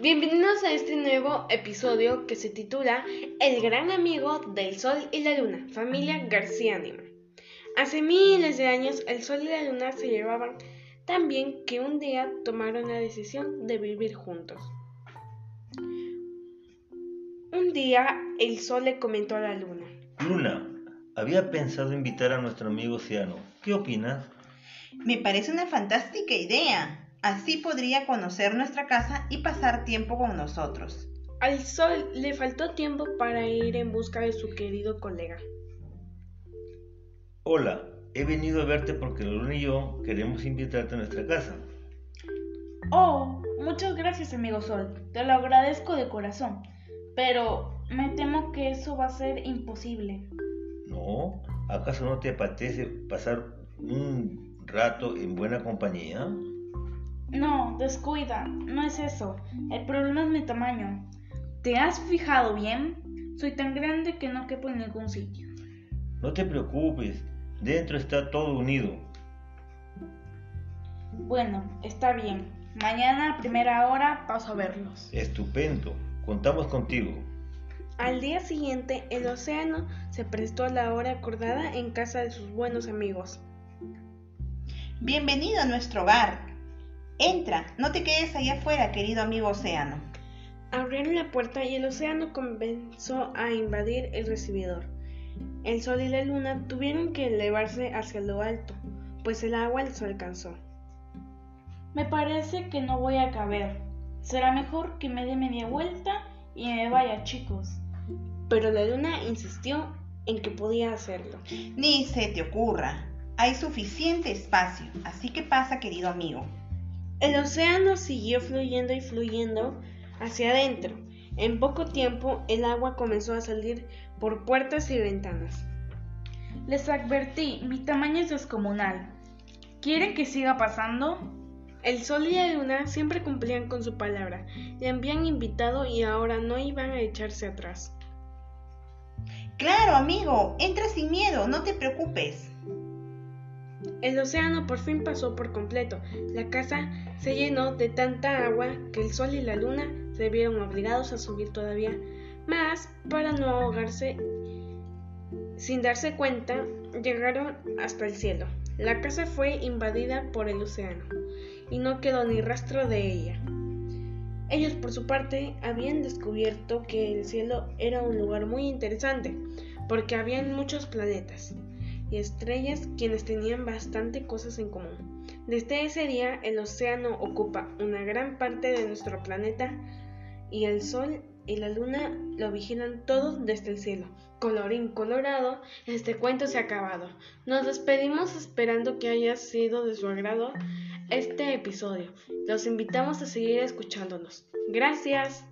Bienvenidos a este nuevo episodio que se titula El gran amigo del Sol y la Luna, familia García Anima. Hace miles de años el Sol y la Luna se llevaban tan bien que un día tomaron la decisión de vivir juntos. Un día el Sol le comentó a la Luna. Luna, había pensado invitar a nuestro amigo Oceano. ¿Qué opinas? Me parece una fantástica idea. Así podría conocer nuestra casa y pasar tiempo con nosotros. Al sol le faltó tiempo para ir en busca de su querido colega. Hola, he venido a verte porque Luna y yo queremos invitarte a nuestra casa. Oh, muchas gracias amigo Sol, te lo agradezco de corazón, pero me temo que eso va a ser imposible. No, ¿acaso no te apetece pasar un rato en buena compañía? Descuida, no es eso. El problema es mi tamaño. ¿Te has fijado bien? Soy tan grande que no quepo en ningún sitio. No te preocupes, dentro está todo unido. Bueno, está bien. Mañana a primera hora paso a verlos. Estupendo, contamos contigo. Al día siguiente, el océano se prestó a la hora acordada en casa de sus buenos amigos. Bienvenido a nuestro hogar. Entra, no te quedes allá afuera, querido amigo océano. Abrieron la puerta y el océano comenzó a invadir el recibidor. El sol y la luna tuvieron que elevarse hacia lo alto, pues el agua les alcanzó. Me parece que no voy a caber. Será mejor que me dé media vuelta y me vaya, chicos. Pero la luna insistió en que podía hacerlo. Ni se te ocurra. Hay suficiente espacio, así que pasa, querido amigo. El océano siguió fluyendo y fluyendo hacia adentro. En poco tiempo el agua comenzó a salir por puertas y ventanas. Les advertí, mi tamaño es descomunal. ¿Quieren que siga pasando? El sol y la luna siempre cumplían con su palabra. Le habían invitado y ahora no iban a echarse atrás. Claro, amigo, entra sin miedo, no te preocupes. El océano por fin pasó por completo. La casa se llenó de tanta agua que el sol y la luna se vieron obligados a subir todavía más para no ahogarse. Sin darse cuenta, llegaron hasta el cielo. La casa fue invadida por el océano y no quedó ni rastro de ella. Ellos por su parte habían descubierto que el cielo era un lugar muy interesante porque habían muchos planetas y estrellas quienes tenían bastante cosas en común. Desde ese día el océano ocupa una gran parte de nuestro planeta y el sol y la luna lo vigilan todos desde el cielo. Colorín colorado, este cuento se ha acabado. Nos despedimos esperando que haya sido de su agrado este episodio. Los invitamos a seguir escuchándonos. Gracias.